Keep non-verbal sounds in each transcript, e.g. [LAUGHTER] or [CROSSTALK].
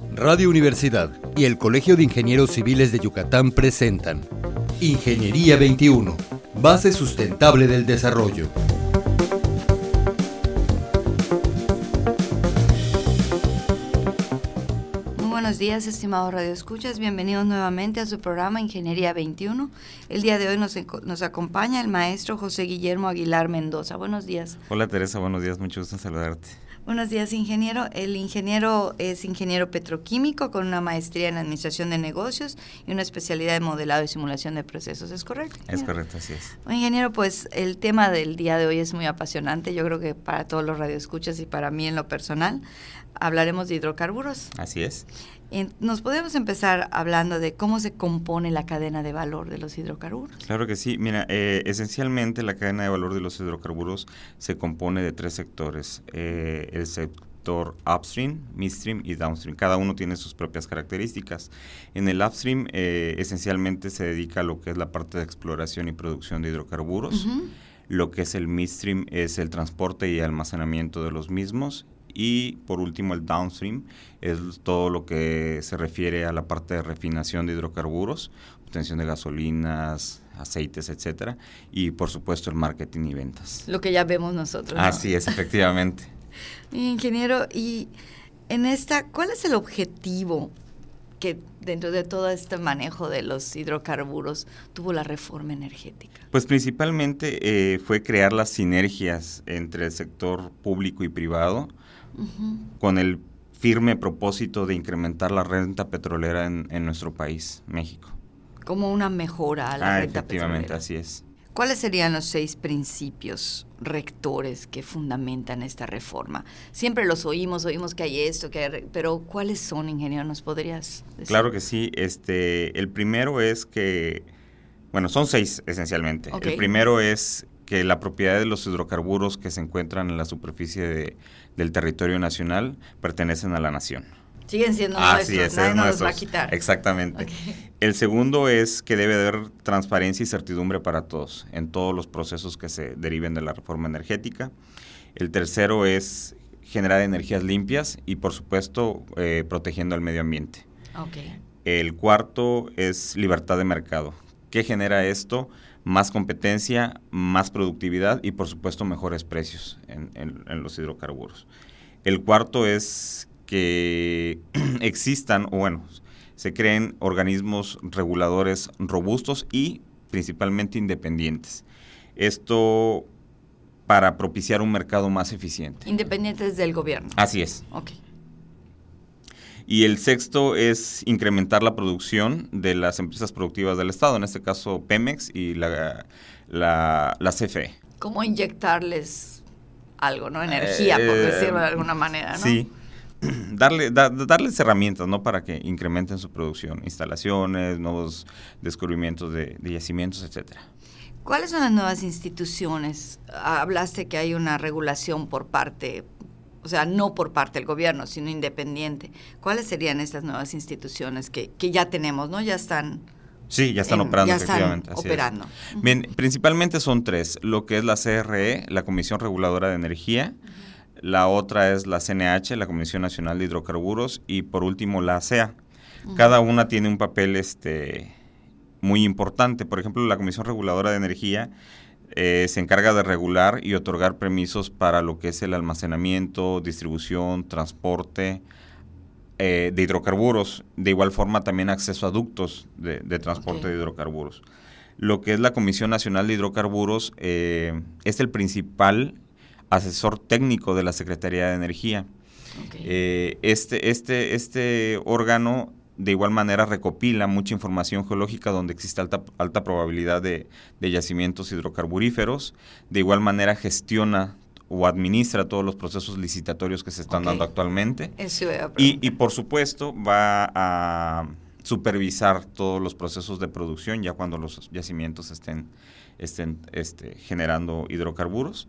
Radio Universidad y el Colegio de Ingenieros Civiles de Yucatán presentan Ingeniería 21, base sustentable del desarrollo. Muy buenos días, estimados radioescuchas. Bienvenidos nuevamente a su programa Ingeniería 21. El día de hoy nos, nos acompaña el maestro José Guillermo Aguilar Mendoza. Buenos días. Hola Teresa, buenos días, mucho gusto en saludarte. Buenos días, ingeniero. El ingeniero es ingeniero petroquímico con una maestría en administración de negocios y una especialidad en modelado y simulación de procesos. ¿Es correcto? Es correcto, así es. ingeniero, pues el tema del día de hoy es muy apasionante. Yo creo que para todos los radioescuchas y para mí en lo personal, hablaremos de hidrocarburos. Así es. Nos podemos empezar hablando de cómo se compone la cadena de valor de los hidrocarburos. Claro que sí. Mira, eh, esencialmente la cadena de valor de los hidrocarburos se compone de tres sectores. Eh, el sector upstream, midstream y downstream. Cada uno tiene sus propias características. En el upstream eh, esencialmente se dedica a lo que es la parte de exploración y producción de hidrocarburos. Lo que es el midstream es el transporte y almacenamiento de los mismos y por último el downstream es todo lo que se refiere a la parte de refinación de hidrocarburos, obtención de gasolinas, aceites, etcétera, y por supuesto el marketing y ventas. Lo que ya vemos nosotros. Así es, efectivamente. [LAUGHS] Ingeniero, y en esta, ¿cuál es el objetivo que dentro de todo este manejo de los hidrocarburos tuvo la reforma energética? Pues principalmente eh, fue crear las sinergias entre el sector público y privado, con el firme propósito de incrementar la renta petrolera en, nuestro país, México. Como una mejora a la ah, renta efectivamente, así es. ¿Cuáles serían los seis principios rectores que fundamentan esta reforma? Siempre los oímos, oímos que hay esto, que hay, pero ¿cuáles son, ingeniero? ¿Nos podrías decir? Claro que sí. Este, el primero es que, bueno, son seis esencialmente. El primero es que la propiedad de los hidrocarburos que se encuentran en la superficie de, del territorio nacional pertenecen a la nación. Siguen siendo nuestros, nadie nos los va a quitar. Exactamente. El segundo es que debe haber transparencia y certidumbre para todos en todos los procesos que se deriven de la reforma energética. El tercero es generar energías limpias y, por supuesto, eh, protegiendo al medio ambiente. El cuarto es libertad de mercado. ¿Qué genera esto? Más competencia, más productividad y por supuesto mejores precios en, los hidrocarburos. El cuarto es que [CLEARS THROAT] existan, o bueno, se creen organismos reguladores robustos y principalmente independientes. Esto para propiciar un mercado más eficiente. Independientes del gobierno. Así es. Okay. Y el sexto es incrementar la producción de las empresas productivas del Estado, en este caso Pemex y la, la, CFE. ¿Cómo inyectarles algo, no? Energía, por eh, decirlo de alguna manera, ¿no? Sí. [CLEARS THROAT] Darle, darles herramientas, ¿no? Para que incrementen su producción, instalaciones, nuevos descubrimientos de, de yacimientos, etcétera. ¿Cuáles son las nuevas instituciones? Hablaste que hay una regulación por parte o sea, no por parte del gobierno, sino independiente. ¿Cuáles serían estas nuevas instituciones que, que ya tenemos, no? Ya están... Sí, ya están operando, ya efectivamente. Operando. Bien, principalmente son tres, lo que es la CRE, la Comisión Reguladora de Energía, la otra es la CNH, la Comisión Nacional de Hidrocarburos, y por último la ASEA. Cada una tiene un papel este, muy importante. Por ejemplo, la Comisión Reguladora de Energía eh, se encarga de regular y otorgar permisos para lo que es el almacenamiento, distribución, transporte eh, de hidrocarburos. De igual forma también acceso a ductos de, transporte de hidrocarburos. Lo que es la Comisión Nacional de Hidrocarburos eh, es el principal asesor técnico de la Secretaría de Energía. este, este, este órgano de igual manera recopila mucha información geológica donde existe alta, alta probabilidad de, yacimientos hidrocarburíferos. De igual manera gestiona o administra todos los procesos licitatorios que se están dando actualmente. y, y, por supuesto va a supervisar todos los procesos de producción ya cuando los yacimientos estén, estén este, generando hidrocarburos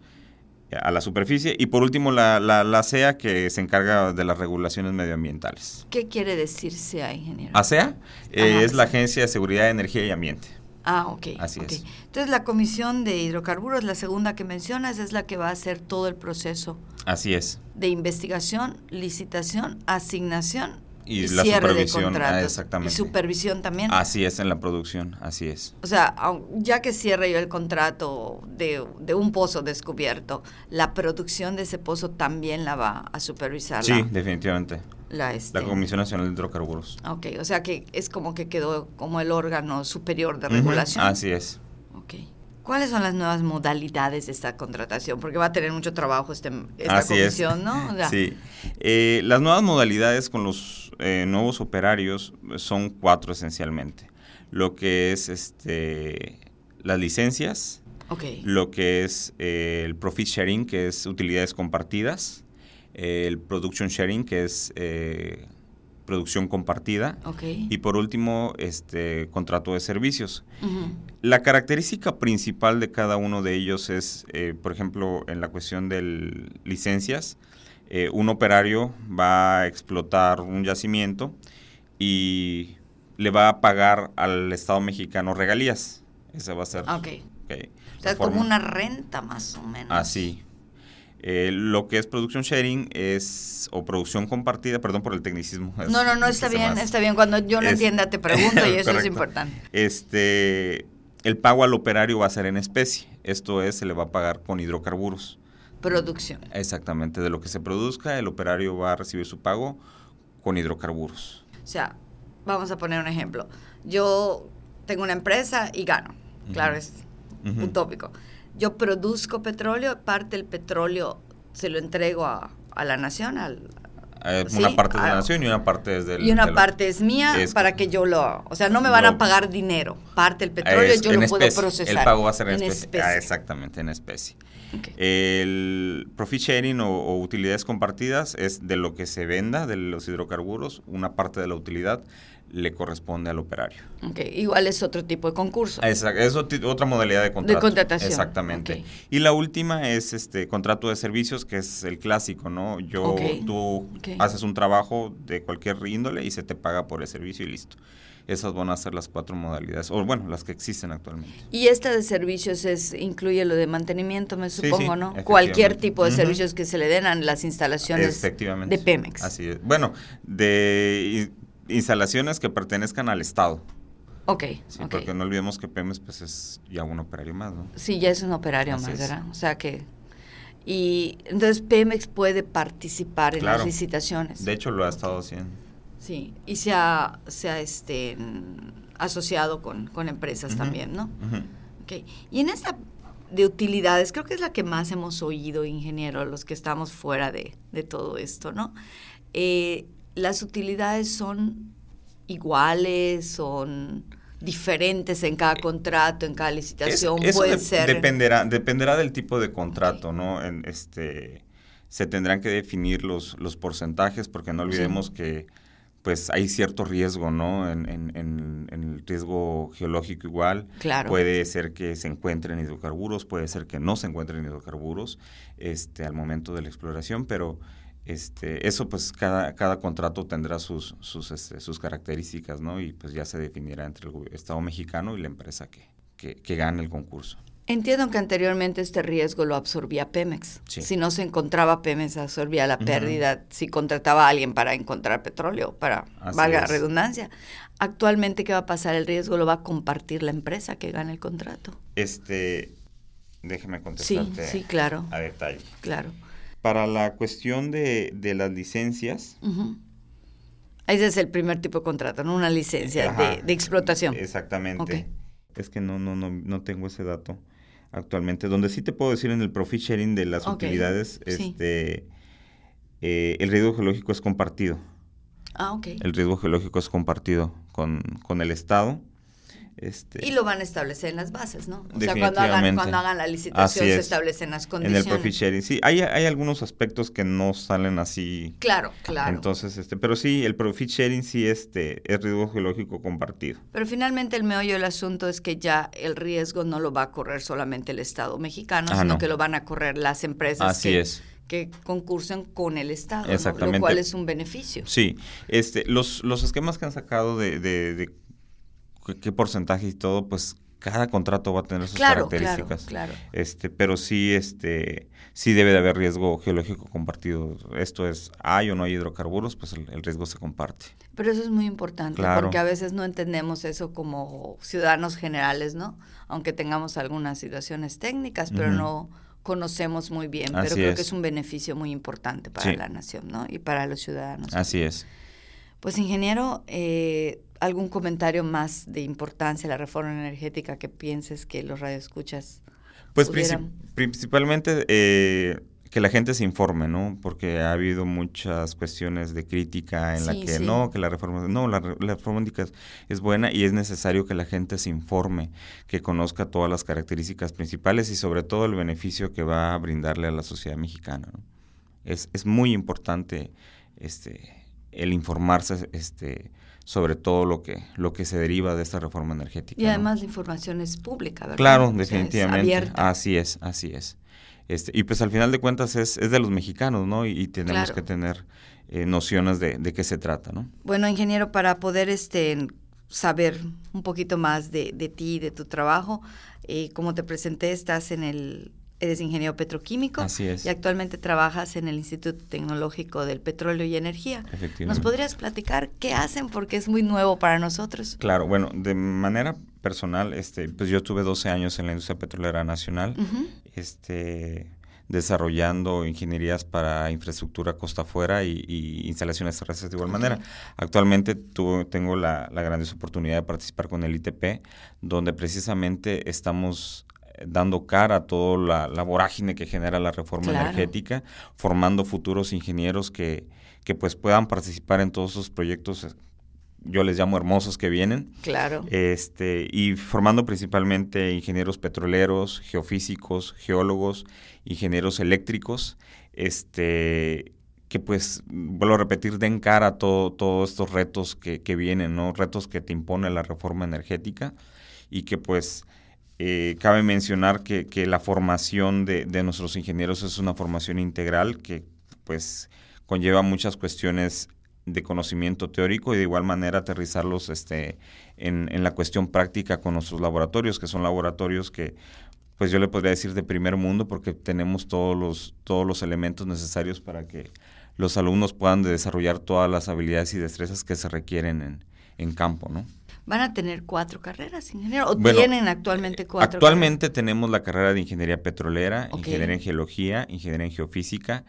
a la superficie. Y por último, la, la, CEA, que se encarga de las regulaciones medioambientales. ¿Qué quiere decir CEA, ingeniero? ASEA eh, es la Agencia de Seguridad, Energía y Ambiente. Ah, ok. Así es. Entonces, la Comisión de Hidrocarburos, la segunda que mencionas, es la que va a hacer todo el proceso. Así es. De investigación, licitación, asignación y, la supervisión. de ah, exactamente. Y supervisión también. Así es en la producción, así es. O sea, ya que cierre yo el contrato de, de un pozo descubierto, la producción de ese pozo también la va a supervisar Sí, la, definitivamente. la, este, La Comisión Nacional de Hidrocarburos. Ok, o sea que es como que quedó como el órgano superior de regulación. Así es. Ok. ¿Cuáles son las nuevas modalidades de esta contratación? Porque va a tener mucho trabajo este, esta Así es. comisión, ¿no? O sea, Sí. Eh, las nuevas modalidades con los eh, nuevos operarios son cuatro esencialmente. Lo que es este las licencias, lo que es eh, el profit sharing, que es utilidades compartidas, eh, el production sharing, que es producción compartida, Ok. y por último, este contrato de servicios. La característica principal de cada uno de ellos es, por ejemplo, en la cuestión de licencias, eh, un operario va a explotar un yacimiento y le va a pagar al Estado mexicano regalías. Esa va a ser. Ok. ok, O sea, es como una renta más o menos. Así. Eh, lo que es production sharing es, o producción compartida, perdón por el tecnicismo. es- No, no, no, está bien, más- está bien. Cuando yo no Es- entienda te pregunto y [LAUGHS] eso es importante. Este, el pago al operario va a ser en especie. Esto es, se le va a pagar con hidrocarburos. Producción. Exactamente, de lo que se produzca, el operario va a recibir su pago con hidrocarburos. O sea, vamos a poner un ejemplo. Yo tengo una empresa y gano. Claro, es utópico. Yo produzco petróleo, parte del petróleo se lo entrego a, a la nación, al, Eh, Sí, una parte es de la ah, nación y una parte es del... y una del- parte es mía es- para que yo lo... O sea, no me van lo- a pagar dinero. Parte del petróleo es yo lo puedo procesar. El pago va a ser en, en especie. especie. Ah, exactamente, en especie. El profit sharing o, o utilidades compartidas es de lo que se venda de los hidrocarburos, una parte de la utilidad le corresponde al operario. Ok, Igual es otro tipo de concurso. Esa- es otra modalidad de contrato. contratación, Exactamente. Y la última es este contrato de servicios, que es el clásico, ¿no? Yo, tú haces un trabajo de cualquier índole y se te paga por el servicio y listo. Esas van a ser las cuatro modalidades, o bueno, las que existen actualmente. Y esta de servicios es incluye lo de mantenimiento, me supongo, sí, ¿no? Cualquier tipo de servicios que se le den a las instalaciones de Pemex. Así es. Bueno, de instalaciones que pertenezcan al Estado. Ok, Sí, ok. porque no olvidemos que Pemex pues es ya un operario más, ¿no? Sí, ya es un operario Así más, es. ¿verdad? O sea que... Y entonces Pemex puede participar en Claro. las licitaciones. De hecho, lo ha estado haciendo. Sí, y se ha, se ha este, asociado con, con empresas también, ¿no? Ujú. Ok. Y en esta de utilidades, creo que es la que más hemos oído, ingeniero, los que estamos fuera de, de todo esto, ¿no? Eh, las utilidades son iguales, son diferentes en cada contrato, en cada licitación, Es- eso puede de- ser... Dependerá, dependerá del tipo de contrato, ¿no? En, este, se tendrán que definir los, los porcentajes porque no olvidemos que pues hay cierto riesgo, ¿no? En, en- en- en el riesgo geológico igual. Claro. Puede ser que se encuentren hidrocarburos, puede ser que no se encuentren hidrocarburos este, al momento de la exploración, pero este, eso pues cada, cada contrato tendrá sus, sus, este, sus características, ¿no? Y pues ya se definirá entre el Estado mexicano y la empresa que, que, que gane el concurso. Entiendo que anteriormente este riesgo lo absorbía Pemex. Sí. Si no se encontraba Pemex, absorbía la pérdida si contrataba a alguien para encontrar petróleo, para, Así valga la es. redundancia. Actualmente, ¿qué va a pasar? El riesgo lo va a compartir la empresa que gane el contrato. Este, déjeme Sí, contestarte sí, claro, a detalle. claro. Para la cuestión de, de las licencias, Ujú. Ese es el primer tipo de contrato, ¿no? Una licencia Ajá, de, de explotación. Exactamente. Es que no, no, no, no tengo ese dato actualmente. Donde sí te puedo decir en el profit sharing de las Ok, utilidades, sí. este, eh, el riesgo geológico es compartido. Ah, ok. El riesgo geológico es compartido con, con el Estado. Este, Y lo van a establecer en las bases, ¿no? O sea, cuando hagan, cuando hagan la licitación se es. establecen las en condiciones. el profit sharing, sí. Hay, hay algunos aspectos que no salen así Claro, claro. Entonces, este, pero sí, el profit sharing sí este, es riesgo geológico compartido. Pero finalmente el meollo del asunto es que ya el riesgo no lo va a correr solamente el Estado mexicano, Ah, sino no. que lo van a correr las empresas Así que, es. que concursen con el Estado, ¿no? Exactamente. lo cual es un beneficio. Sí, este, los, los esquemas que han sacado de, de, de qué- qué porcentaje y todo, pues cada contrato va a tener sus Claro, características. claro, claro. Este, pero sí, este, sí debe de haber riesgo geológico compartido. Esto es, hay o no hay hidrocarburos, pues el, el riesgo se comparte. Pero eso es muy importante, Claro. porque a veces no entendemos eso como ciudadanos generales, ¿no? Aunque tengamos algunas situaciones técnicas, pero no conocemos muy bien. Así pero creo es. que es un beneficio muy importante para Sí. la nación, ¿no? Y para los ciudadanos. Así es. Pues, ingeniero, eh, ¿algún comentario más de importancia de la reforma energética que pienses que los radioescuchas Pues pudieran- princip- principalmente eh, que la gente se informe, ¿no? Porque ha habido muchas cuestiones de crítica en la que sí. no, que la reforma, no, la, la reforma es, es buena y es necesario que la gente se informe, que conozca todas las características principales y sobre todo el beneficio que va a brindarle a la sociedad mexicana, ¿no? Es, es muy importante este, el informarse este, sobre todo lo que, lo que se deriva de esta reforma energética. Y ¿no? además la información es pública, ¿verdad? Claro, O sea, es definitivamente. abierta. Así es, así es. Este, y pues al final de cuentas es, es de los mexicanos, ¿no? Y, y tenemos Claro. que tener eh, nociones de, de qué se trata, ¿no? Bueno, ingeniero, para poder este saber un poquito más de, de ti, de tu trabajo, eh, como te presenté, estás en el, eres ingeniero petroquímico Así es. y actualmente trabajas en el Instituto Tecnológico del Petróleo y Energía. Efectivamente. ¿Nos podrías platicar qué hacen? Porque es muy nuevo para nosotros. Claro, bueno, de manera personal, este, pues yo tuve 12 años en la industria petrolera nacional, este, desarrollando ingenierías para infraestructura costa afuera y, y instalaciones terrestres de igual manera. Actualmente tu- tengo la, la grandiosa oportunidad de participar con el ITP, donde precisamente estamos dando cara a toda la, la vorágine que genera la reforma Claro. energética, formando futuros ingenieros que, que pues puedan participar en todos esos proyectos, yo les llamo hermosos que vienen, Claro. este, y formando principalmente ingenieros petroleros, geofísicos, geólogos, ingenieros eléctricos, este, que pues, vuelvo a repetir, den cara a todo, todos estos retos que, que vienen, ¿no? Retos que te impone la reforma energética y que pues eh, cabe mencionar que, la formación de, nuestros ingenieros es una formación integral que pues conlleva muchas cuestiones de conocimiento teórico y de igual manera aterrizarlos este, en, en la cuestión práctica con nuestros laboratorios, que son laboratorios que pues yo le podría decir de primer mundo porque tenemos todos los, todos los elementos necesarios para que los alumnos puedan desarrollar todas las habilidades y destrezas que se requieren en, en campo, ¿no? ¿Van a tener cuatro carreras, ingeniero? ¿O Bueno, tienen actualmente cuatro Actualmente tenemos la carrera de ingeniería petrolera, ingeniería en geología, ingeniería en geofísica,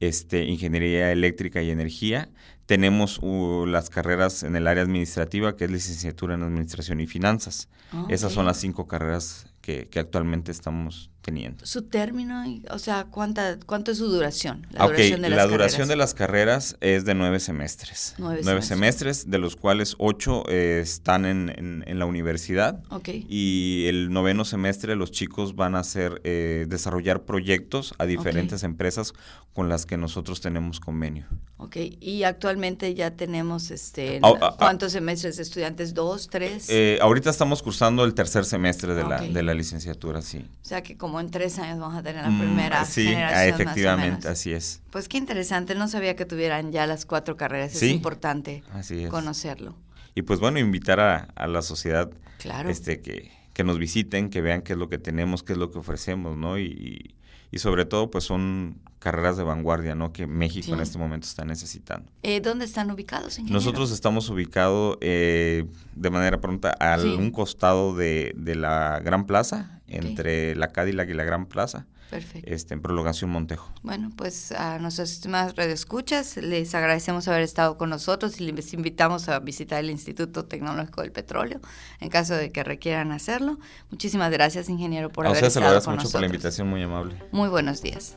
este, ingeniería eléctrica y energía. Tenemos uh, las carreras en el área administrativa, que es licenciatura en administración y finanzas. Esas son las cinco carreras que, que actualmente estamos teniendo. Su término, o sea, ¿cuánta, ¿cuánto es su duración? La Ah, duración de las la duración carreras. de las carreras es de nueve semestres. Nueve semestres. semestres, de los cuales ocho eh, están en, en- en la universidad. Ok. Y el noveno semestre los chicos van a hacer, eh, desarrollar proyectos a diferentes empresas con las que nosotros tenemos convenio. Ok, y actualmente ya tenemos, este, Ah, ah, ah. ¿cuántos semestres de estudiantes? ¿Dos, tres? Eh, ahorita estamos cursando el tercer semestre de, la, de la licenciatura, sí. o sea que como en tres años vamos a tener la Mm, primera sí, generación efectivamente, así es. Pues qué interesante, no sabía que tuvieran ya las cuatro carreras, Sí, es importante Así es. conocerlo. Y pues bueno, invitar a, a la sociedad Claro. este, que, que nos visiten, que vean qué es lo que tenemos, qué es lo que ofrecemos, ¿no? Y, y sobre todo, pues son carreras de vanguardia, ¿no? Que México Sí. en este momento está necesitando. Eh, ¿Dónde están ubicados, ingeniero? Nosotros estamos ubicados eh, de manera pronta a Sí. un costado de, de la Gran Plaza, entre la Cadillac y la Gran Plaza, Perfecto. este, en prolongación Montejo. Bueno, pues a nuestros estimados radioescuchas les agradecemos haber estado con nosotros y les invitamos a visitar el Instituto Tecnológico del Petróleo en caso de que requieran hacerlo. Muchísimas gracias, ingeniero, por a haber estado con mucho por la nosotros. invitación, muy amable. Muy buenos días.